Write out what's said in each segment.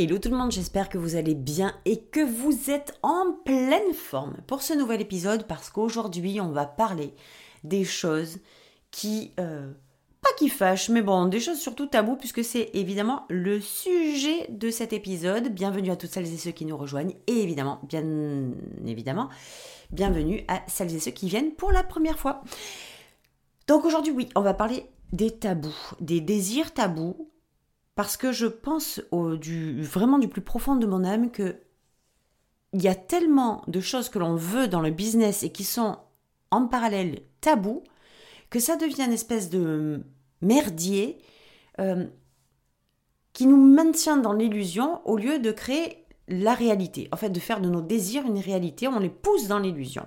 Hello tout le monde, j'espère que vous allez bien et que vous êtes en pleine forme pour ce nouvel épisode parce qu'aujourd'hui on va parler des choses qui... Euh, pas qui fâchent, mais bon, des choses surtout tabous puisque c'est évidemment le sujet de cet épisode. Bienvenue à toutes celles et ceux qui nous rejoignent et évidemment, bien évidemment, bienvenue à celles et ceux qui viennent pour la première fois. Donc aujourd'hui, oui, on va parler des tabous, des désirs tabous parce que je pense vraiment du plus profond de mon âme que il y a tellement de choses que l'on veut dans le business et qui sont en parallèle tabous que ça devient une espèce de merdier euh, qui nous maintient dans l'illusion au lieu de créer la réalité. En fait, de faire de nos désirs une réalité, on les pousse dans l'illusion.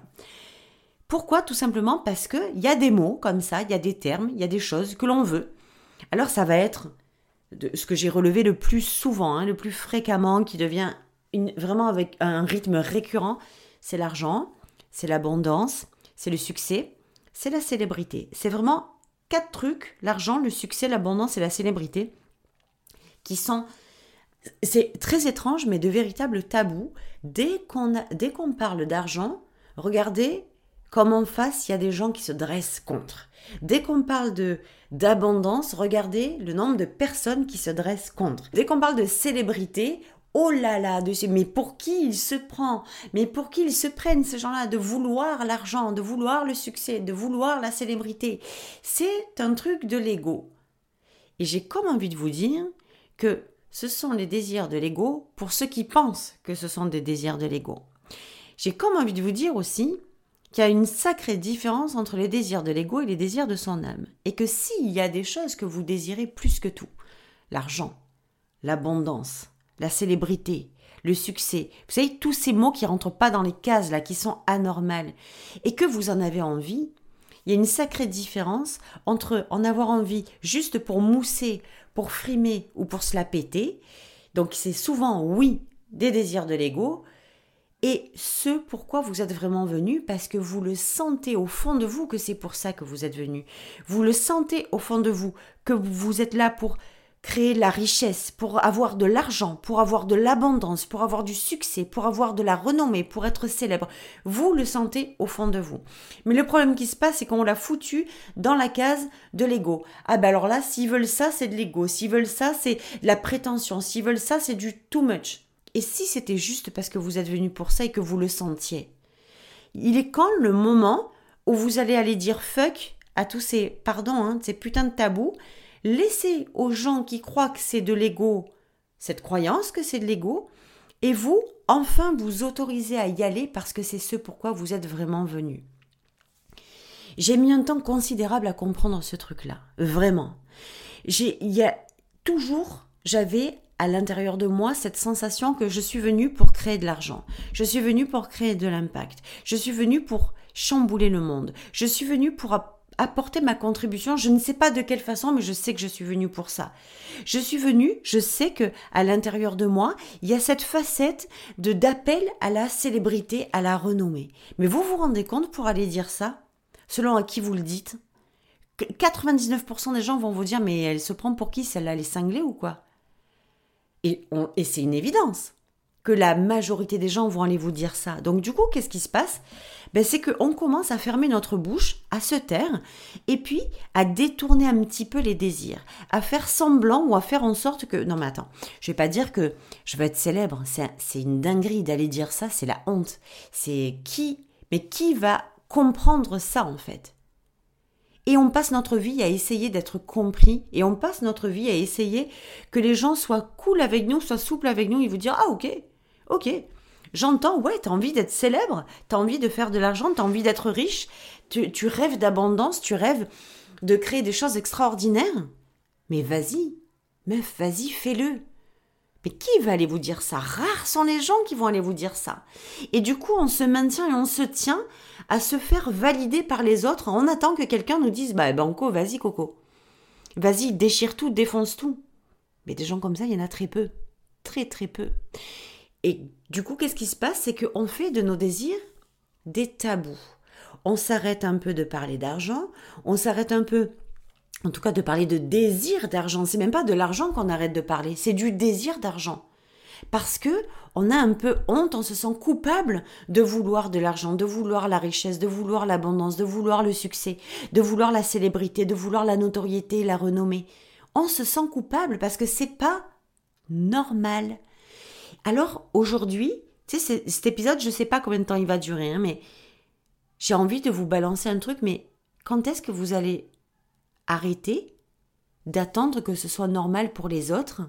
Pourquoi? Tout simplement parce qu'il y a des mots comme ça, il y a des termes, il y a des choses que l'on veut. Alors ça va être ce que j'ai relevé le plus souvent, hein, le plus fréquemment, qui devient vraiment avec un rythme récurrent, c'est l'argent, c'est l'abondance, c'est le succès, c'est la célébrité. C'est vraiment quatre trucs, l'argent, le succès, l'abondance et la célébrité, qui sont... C'est très étrange, mais de véritables tabous. Dès qu'on dès qu'on parle d'argent, regardez comme en face, il y a des gens qui se dressent contre. Dès qu'on parle de d'abondance, regardez le nombre de personnes qui se dressent contre. Dès qu'on parle de célébrité, oh là là, de, mais pour qui il se prend? Mais pour qui ils se prennent ces gens-là? De vouloir l'argent, de vouloir le succès, de vouloir la célébrité C'est un truc de l'ego. Et j'ai comme envie de vous dire que ce sont les désirs de l'ego pour ceux qui pensent que ce sont des désirs de l'ego. J'ai comme envie de vous dire aussi qu'il y a une sacrée différence entre les désirs de l'ego et les désirs de son âme. Et que s'il y a des choses que vous désirez plus que tout, l'argent, l'abondance, la célébrité, le succès, vous savez, tous ces mots qui rentrent pas dans les cases là, qui sont anormales, et que vous en avez envie, il y a une sacrée différence entre en avoir envie juste pour mousser, pour frimer ou pour se la péter. Donc c'est souvent, oui, des désirs de l'ego, et ce pourquoi vous êtes vraiment venu, parce que vous le sentez au fond de vous que c'est pour ça que vous êtes venu. Vous le sentez au fond de vous que vous êtes là pour créer la richesse, pour avoir de l'argent, pour avoir de l'abondance, pour avoir du succès, pour avoir de la renommée, pour être célèbre. Vous le sentez au fond de vous. Mais le problème qui se passe, c'est qu'on l'a foutu dans la case de l'ego. Ah ben alors là, s'ils veulent ça, c'est de l'ego. S'ils veulent ça, c'est de la prétention. S'ils veulent ça, c'est du too much. Et si c'était juste parce que vous êtes venu pour ça et que vous le sentiez? Il est quand le moment où vous allez aller dire fuck à tous ces, pardon, hein, ces putains de tabous, laissez aux gens qui croient que c'est de l'ego cette croyance que c'est de l'ego, et vous, enfin, vous autorisez à y aller parce que c'est ce pourquoi vous êtes vraiment venu. J'ai mis un temps considérable à comprendre ce truc-là, vraiment. J'ai, il y a toujours, j'avais à l'intérieur de moi cette sensation que je suis venue pour créer de l'argent. Je suis venue pour créer de l'impact. Je suis venue pour chambouler le monde. Je suis venue pour apporter ma contribution. Je ne sais pas de quelle façon, mais je sais que je suis venue pour ça. Je suis venue, je sais que à l'intérieur de moi, il y a cette facette de d'appel à la célébrité, à la renommée. Mais vous vous rendez compte pour aller dire ça, selon à qui vous le dites 99% des gens vont vous dire mais elle se prend pour qui celle-là, elle est cinglée ou quoi? Et, c'est une évidence que la majorité des gens vont aller vous dire ça. Donc du coup, qu'est-ce qui se passe? Ben, C'est qu'on commence à fermer notre bouche, à se taire, et puis à détourner un petit peu les désirs, à faire semblant ou à faire en sorte que... Non mais attends, je vais pas dire que je veux être célèbre, c'est une dinguerie d'aller dire ça, c'est la honte. C'est qui... Mais qui va comprendre ça en fait? Et on passe notre vie à essayer d'être compris et on passe notre vie à essayer que les gens soient cool avec nous, soient souples avec nous et vous dire ah ok, ok, j'entends, ouais, t'as envie d'être célèbre, t'as envie de faire de l'argent, t'as envie d'être riche, tu, tu rêves d'abondance, tu rêves de créer des choses extraordinaires. Mais vas-y, meuf, vas-y, fais-le. Mais qui va aller vous dire ça? Rares sont les gens qui vont aller vous dire ça. Et du coup, on se maintient et on se tient à se faire valider par les autres. On attend que quelqu'un nous dise Bah, Banco, vas-y, Coco. Vas-y, déchire tout, défonce tout. Mais des gens comme ça, il y en a très peu. Très, très peu. Et du coup, qu'est-ce qui se passe? C'est qu'on fait de nos désirs des tabous. On s'arrête un peu de parler d'argent, on s'arrête un peu en tout cas de parler de désir d'argent. C'est même pas de l'argent qu'on arrête de parler, c'est du désir d'argent. Parce que on a un peu honte, on se sent coupable de vouloir de l'argent, de vouloir la richesse, de vouloir l'abondance, de vouloir le succès, de vouloir la célébrité, de vouloir la notoriété, la renommée. On se sent coupable parce que c'est pas normal. Alors aujourd'hui, tu sais, cet épisode, je sais pas combien de temps il va durer, hein, mais j'ai envie de vous balancer un truc, mais quand est-ce que vous allez arrêter d'attendre que ce soit normal pour les autres,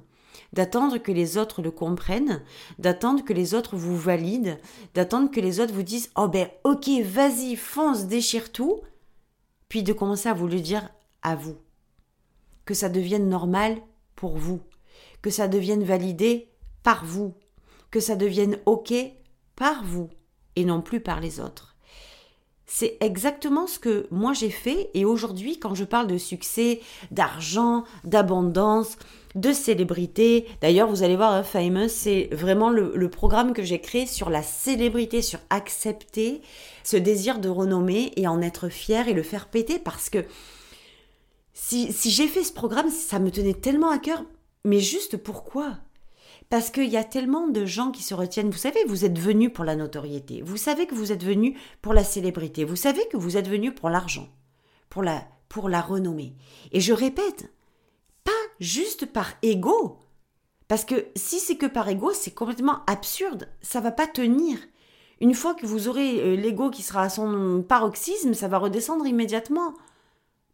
d'attendre que les autres le comprennent, d'attendre que les autres vous valident, d'attendre que les autres vous disent Oh ben ok, vas-y, fonce, déchire tout, puis de commencer à vous le dire à vous. Que ça devienne normal pour vous, que ça devienne validé par vous, que ça devienne ok par vous et non plus par les autres. C'est exactement ce que moi j'ai fait. Et aujourd'hui quand je parle de succès, d'argent, d'abondance, de célébrité, d'ailleurs vous allez voir, hein, Famous, c'est vraiment le, programme que j'ai créé sur la célébrité, sur accepter ce désir de renommée et en être fier et le faire péter. Parce que si, si j'ai fait ce programme, ça me tenait tellement à cœur, mais juste pourquoi? Parce qu'il y a tellement de gens qui se retiennent. Vous savez, vous êtes venu pour la notoriété. Vous savez que vous êtes venu pour la célébrité. Vous savez que vous êtes venu pour l'argent, pour la, pour la renommée. Et je répète, pas juste par ego. Parce que si c'est que par ego, c'est complètement absurde. Ça va pas tenir. Une fois que vous aurez euh, l'ego qui sera à son paroxysme, ça va redescendre immédiatement.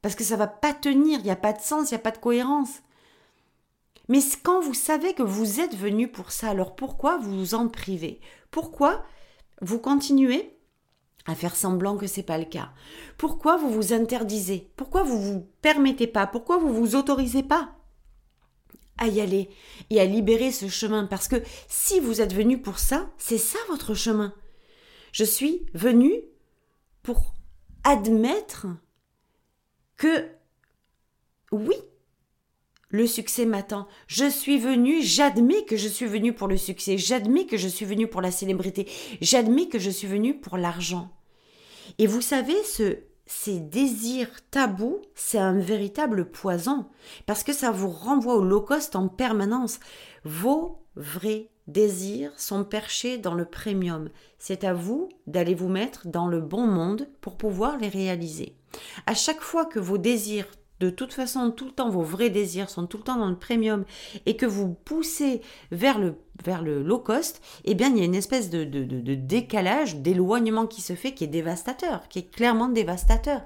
Parce que ça va pas tenir, il n'y a pas de sens, il n'y a pas de cohérence. Mais quand vous savez que vous êtes venu pour ça, alors pourquoi vous vous en privez? Pourquoi vous continuez à faire semblant que c'est pas le cas? Pourquoi vous vous interdisez? Pourquoi vous vous permettez pas? Pourquoi vous vous autorisez pas à y aller et à libérer ce chemin? Parce que si vous êtes venu pour ça, c'est ça votre chemin. Je suis venu pour admettre que oui, le succès m'attend. Je suis venu, j'admets que je suis venu pour le succès, j'admets que je suis venu pour la célébrité, j'admets que je suis venu pour l'argent. Et vous savez, ce, ces désirs tabous, c'est un véritable poison, parce que ça vous renvoie au low cost en permanence. Vos vrais désirs sont perchés dans le premium. C'est à vous d'aller vous mettre dans le bon monde pour pouvoir les réaliser. À chaque fois que vos désirs de toute façon tout le temps vos vrais désirs sont tout le temps dans le premium et que vous poussez vers le, vers le low cost, eh bien il y a une espèce de, de, décalage, d'éloignement qui se fait qui est dévastateur, qui est clairement dévastateur.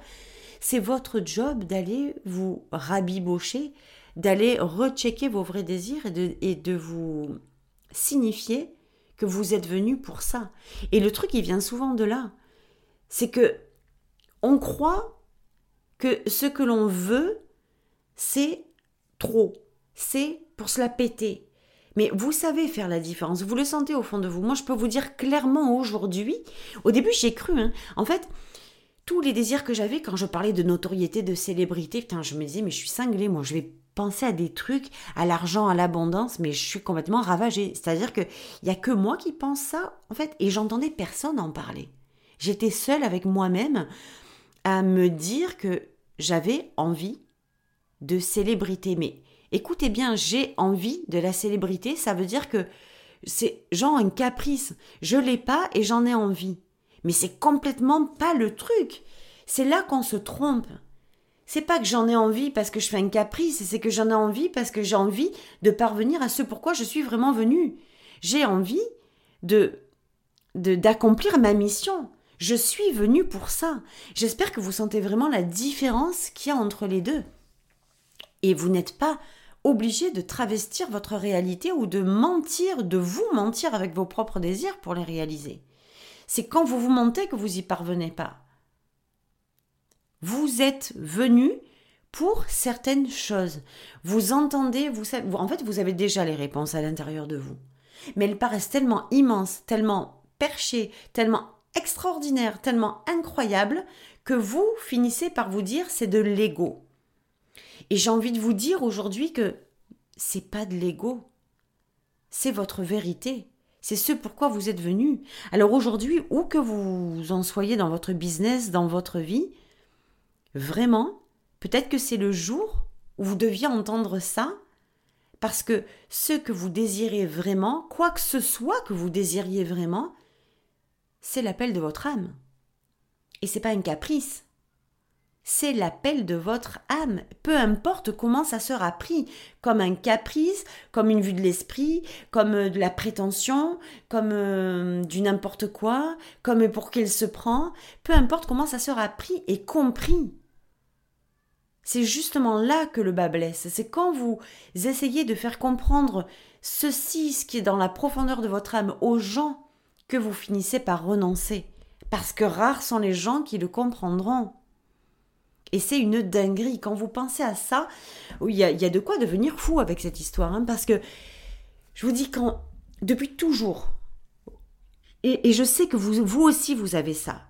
C'est votre job d'aller vous rabibocher, d'aller rechecker vos vrais désirs et de, et de vous signifier que vous êtes venu pour ça. Et le truc, il vient souvent de là. C'est que on croit que ce que l'on veut, c'est trop. C'est pour se la péter. Mais vous savez faire la différence, vous le sentez au fond de vous. Moi, je peux vous dire clairement aujourd'hui, au début, j'ai cru. Hein. En fait, tous les désirs que j'avais quand je parlais de notoriété, de célébrité, putain, je me disais, mais je suis cinglée, moi, je vais penser à des trucs, à l'argent, à l'abondance, mais je suis complètement ravagée. C'est-à-dire qu'il n'y a que moi qui pense ça, en fait, et j'entendais personne en parler. J'étais seule avec moi-même à me dire que j'avais envie de célébrité. Mais écoutez bien, j'ai envie de la célébrité, ça veut dire que c'est genre un caprice. Je l'ai pas et j'en ai envie. Mais c'est complètement pas le truc. C'est là qu'on se trompe. C'est pas que j'en ai envie parce que je fais un caprice, c'est que j'en ai envie parce que j'ai envie de parvenir à ce pourquoi je suis vraiment venu. J'ai envie de d'accomplir ma mission. Je suis venu pour ça. J'espère que vous sentez vraiment la différence qu'il y a entre les deux. Et vous n'êtes pas obligé de travestir votre réalité ou de mentir, de vous mentir avec vos propres désirs pour les réaliser. C'est quand vous vous mentez que vous y parvenez pas. Vous êtes venu pour certaines choses. Vous entendez, vous, savez, en fait, vous avez déjà les réponses à l'intérieur de vous. Mais elles paraissent tellement immenses, tellement perchées, tellement extraordinaires, tellement incroyables, que vous finissez par vous dire c'est de l'ego. Et j'ai envie de vous dire aujourd'hui que c'est pas de l'ego. C'est votre vérité. C'est ce pourquoi vous êtes venu. Alors aujourd'hui, où que vous en soyez dans votre business, dans votre vie, vraiment, Peut-être que c'est le jour où vous deviez entendre ça, parce que ce que vous désirez vraiment, quoi que ce soit que vous désiriez vraiment, c'est l'appel de votre âme. Et c'est pas un caprice. C'est l'appel de votre âme, peu importe comment ça sera pris, comme un caprice, comme une vue de l'esprit, comme euh, de la prétention, comme euh, du n'importe quoi, comme pour qu'il se prend, peu importe comment ça sera pris et compris. C'est justement là que le bas blesse. C'est quand vous essayez de faire comprendre ceci, ce qui est dans la profondeur de votre âme, aux gens, que vous finissez par renoncer. Parce que rares sont les gens qui le comprendront. Et c'est une dinguerie. Quand vous pensez à ça, il y a, de quoi devenir fou avec cette histoire. Hein, parce que je vous dis, quand, depuis toujours, et, et je sais que vous, vous aussi, vous avez ça.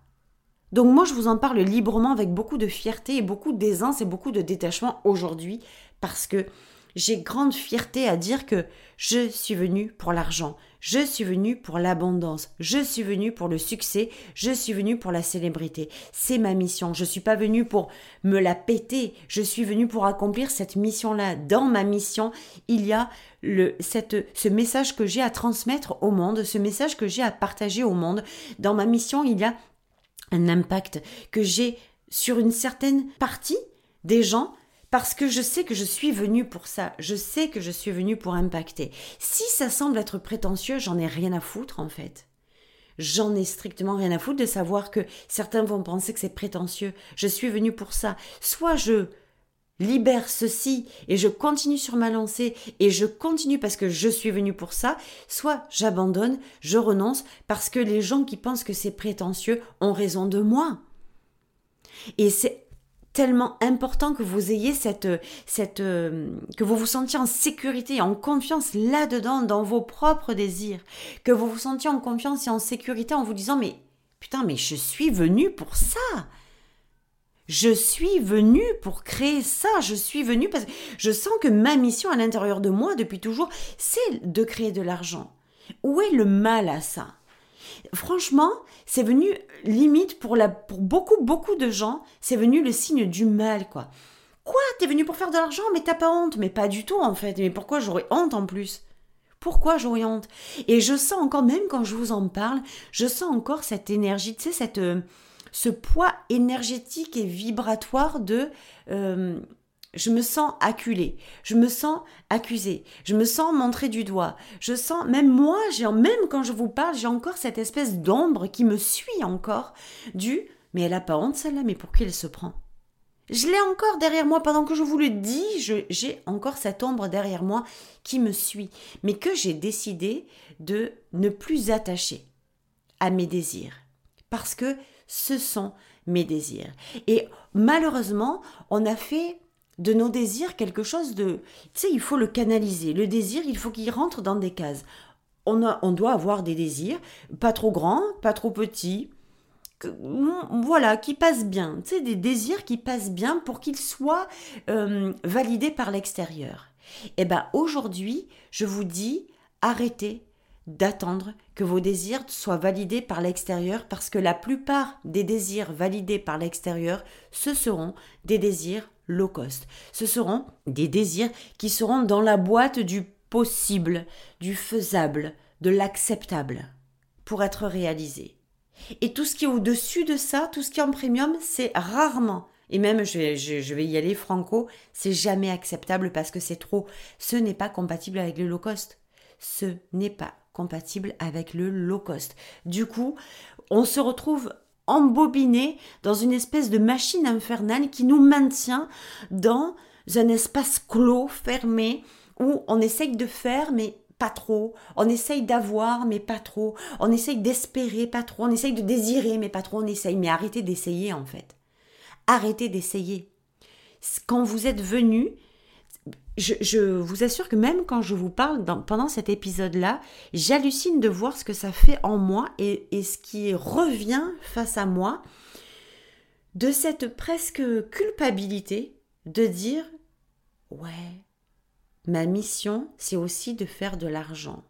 Donc moi, je vous en parle librement avec beaucoup de fierté et beaucoup d'aisance et beaucoup de détachement aujourd'hui parce que j'ai grande fierté à dire que je suis venu pour l'argent, je suis venu pour l'abondance, je suis venu pour le succès, je suis venu pour la célébrité. C'est ma mission. Je suis pas venu pour me la péter, je suis venu pour accomplir cette mission-là. Dans ma mission, il y a ce message que j'ai à transmettre au monde, ce message que j'ai à partager au monde. Dans ma mission, il y a un impact que j'ai sur une certaine partie des gens parce que je sais que je suis venu pour ça, je sais que je suis venu pour impacter. Si ça semble être prétentieux, j'en ai rien à foutre en fait. J'en ai strictement rien à foutre de savoir que certains vont penser que c'est prétentieux. Je suis venu pour ça. Soit je libère ceci et je continue sur ma lancée et je continue parce que je suis venu pour ça, soit j'abandonne, je renonce parce que les gens qui pensent que c'est prétentieux ont raison de moi. Et c'est tellement important que vous ayez cette, cette euh, que vous vous sentiez en sécurité, en confiance là-dedans, dans vos propres désirs, que vous vous sentiez en confiance et en sécurité en vous disant mais putain mais je suis venu pour ça. Je suis venu pour créer ça, je suis venu parce que je sens que ma mission à l'intérieur de moi depuis toujours, c'est de créer de l'argent. Où est le mal à ça? Franchement, c'est venu limite pour, la, pour beaucoup, beaucoup de gens, c'est venu le signe du mal, quoi. Quoi? T'es venu pour faire de l'argent, mais t'as pas honte. Mais pas du tout, en fait. Mais pourquoi j'aurais honte en plus? Pourquoi j'aurais honte? Et je sens encore, même quand je vous en parle, je sens encore cette énergie, tu sais, cette, euh, ce poids énergétique et vibratoire de euh, je me sens acculé, je me sens accusé, je me sens montré du doigt, je sens, même moi, j'ai, même quand je vous parle, j'ai encore cette espèce d'ombre qui me suit encore, du mais elle a pas honte celle-là, mais pour qui elle se prend? Je l'ai encore derrière moi, pendant que je vous le dis, j'ai encore cette ombre derrière moi qui me suit, mais que j'ai décidé de ne plus attacher à mes désirs. Parce que ce sont mes désirs. Et malheureusement, on a fait de nos désirs quelque chose de... Tu sais, il faut le canaliser. Le désir, il faut qu'il rentre dans des cases. On, a, on doit avoir des désirs, pas trop grands, pas trop petits, voilà, qui passent bien. Tu sais, des désirs qui passent bien pour qu'ils soient euh, validés par l'extérieur. Eh bien aujourd'hui, je vous dis, arrêtez d'attendre que vos désirs soient validés par l'extérieur parce que la plupart des désirs validés par l'extérieur, ce seront des désirs low cost. Ce seront des désirs qui seront dans la boîte du possible, du faisable, de l'acceptable pour être réalisés. Et tout ce qui est au-dessus de ça, tout ce qui est en premium, c'est rarement et même, je je vais, y aller franco, c'est jamais acceptable parce que c'est trop. Ce n'est pas compatible avec le low cost. Ce n'est pas compatible avec le low cost. Du coup, on se retrouve embobiné dans une espèce de machine infernale qui nous maintient dans un espace clos, fermé, où on essaye de faire, mais pas trop. On essaye d'avoir, mais pas trop. On essaye d'espérer, pas trop. On essaye de désirer, mais pas trop. On essaye. Mais arrêtez d'essayer, en fait. Arrêtez d'essayer. quand vous êtes venu, je, vous assure que même quand je vous parle pendant cet épisode-là, j'hallucine de voir ce que ça fait en moi et, et, ce qui revient face à moi de cette presque culpabilité de dire ouais, ma mission, c'est aussi de faire de l'argent.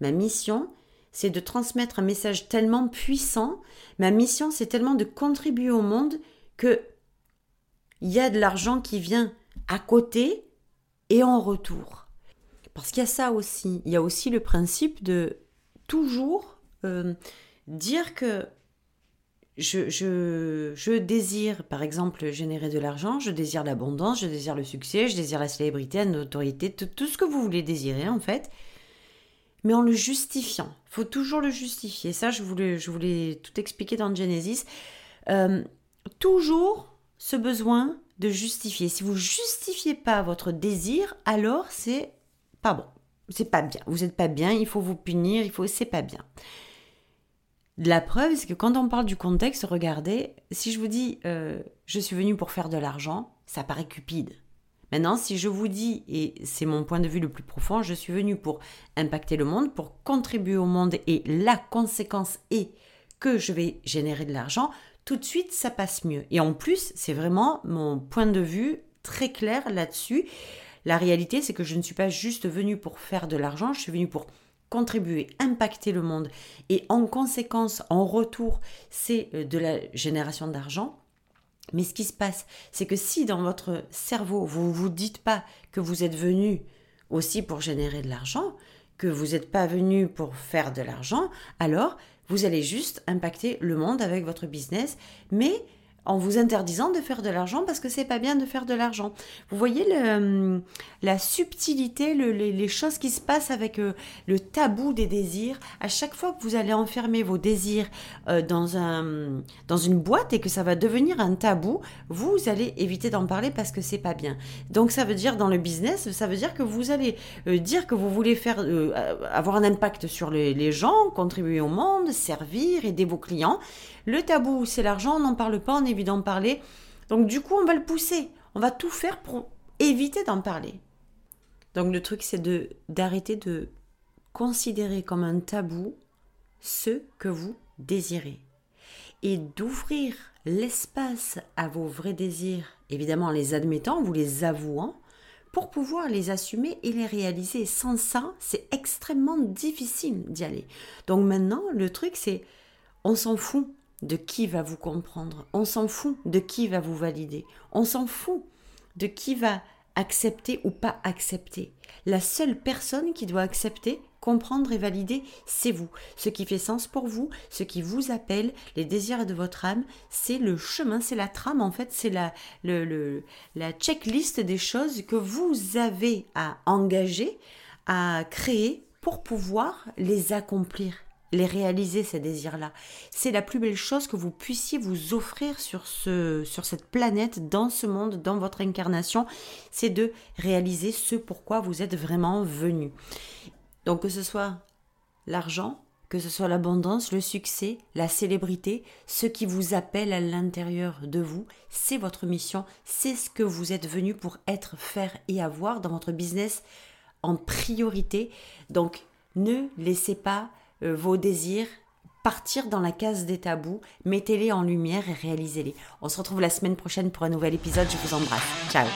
Ma mission, c'est de transmettre un message tellement puissant. Ma mission, c'est tellement de contribuer au monde que il y a de l'argent qui vient à côté et en retour. Parce qu'il y a ça aussi. Il y a aussi le principe de toujours euh, dire que je, je, désire, par exemple, générer de l'argent, je désire l'abondance, je désire le succès, je désire la célébrité, la notoriété, tout, ce que vous voulez désirer en fait, mais en le justifiant. Il faut toujours le justifier. Ça, je voulais, je voulais tout expliquer dans Genesis. Euh, toujours ce besoin de justifier. Si vous justifiez pas votre désir, alors c'est pas bon. C'est pas bien. Vous n'êtes pas bien, il faut vous punir, il faut c'est pas bien. La preuve, c'est que quand on parle du contexte, regardez, si je vous dis euh, je suis venu pour faire de l'argent, ça paraît cupide. Maintenant, si je vous dis, et c'est mon point de vue le plus profond, je suis venu pour impacter le monde, pour contribuer au monde, et la conséquence est que je vais générer de l'argent, tout de suite, ça passe mieux. Et en plus, c'est vraiment mon point de vue très clair là-dessus. La réalité, c'est que je ne suis pas juste venu pour faire de l'argent, je suis venu pour contribuer, impacter le monde et en conséquence, en retour, c'est euh, de la génération d'argent. Mais ce qui se passe, c'est que si dans votre cerveau, vous ne vous dites pas que vous êtes venu aussi pour générer de l'argent, que vous n'êtes pas venu pour faire de l'argent, alors vous allez juste impacter le monde avec votre business, mais en vous interdisant de faire de l'argent parce que c'est pas bien de faire de l'argent. Vous voyez le, la subtilité, les, choses qui se passent avec euh, le tabou des désirs. À chaque fois que vous allez enfermer vos désirs euh, dans, un, dans une boîte et que ça va devenir un tabou, vous allez éviter d'en parler parce que c'est pas bien. Donc ça veut dire dans le business, ça veut dire que vous allez euh, dire que vous voulez faire avoir un impact sur les gens, contribuer au monde, servir, aider vos clients. Le tabou, c'est l'argent, on n'en parle pas, on évite d'en parler. Donc du coup, on va le pousser. On va tout faire pour éviter d'en parler. Donc le truc, c'est de d'arrêter de considérer comme un tabou ce que vous désirez et d'ouvrir l'espace à vos vrais désirs, évidemment en les admettant, vous les avouant, pour pouvoir les assumer et les réaliser. Sans ça, c'est extrêmement difficile d'y aller. Donc maintenant, le truc, c'est on s'en fout de qui va vous comprendre. On s'en fout de qui va vous valider. On s'en fout de qui va accepter ou pas accepter. La seule personne qui doit accepter, comprendre et valider, c'est vous. Ce qui fait sens pour vous, ce qui vous appelle, les désirs de votre âme, c'est le chemin, c'est la trame en fait, c'est la, le, la checklist des choses que vous avez à engager, à créer pour pouvoir les accomplir les réaliser, ces désirs-là. C'est la plus belle chose que vous puissiez vous offrir sur, ce, sur cette planète, dans ce monde, dans votre incarnation, c'est de réaliser ce pourquoi vous êtes vraiment venu. Donc que ce soit l'argent, que ce soit l'abondance, le succès, la célébrité, ce qui vous appelle à l'intérieur de vous, c'est votre mission, c'est ce que vous êtes venu pour être, faire et avoir dans votre business en priorité. Donc ne laissez pas euh, vos désirs, partir dans la case des tabous, mettez-les en lumière et réalisez-les. On se retrouve la semaine prochaine pour un nouvel épisode. Je vous embrasse. Ciao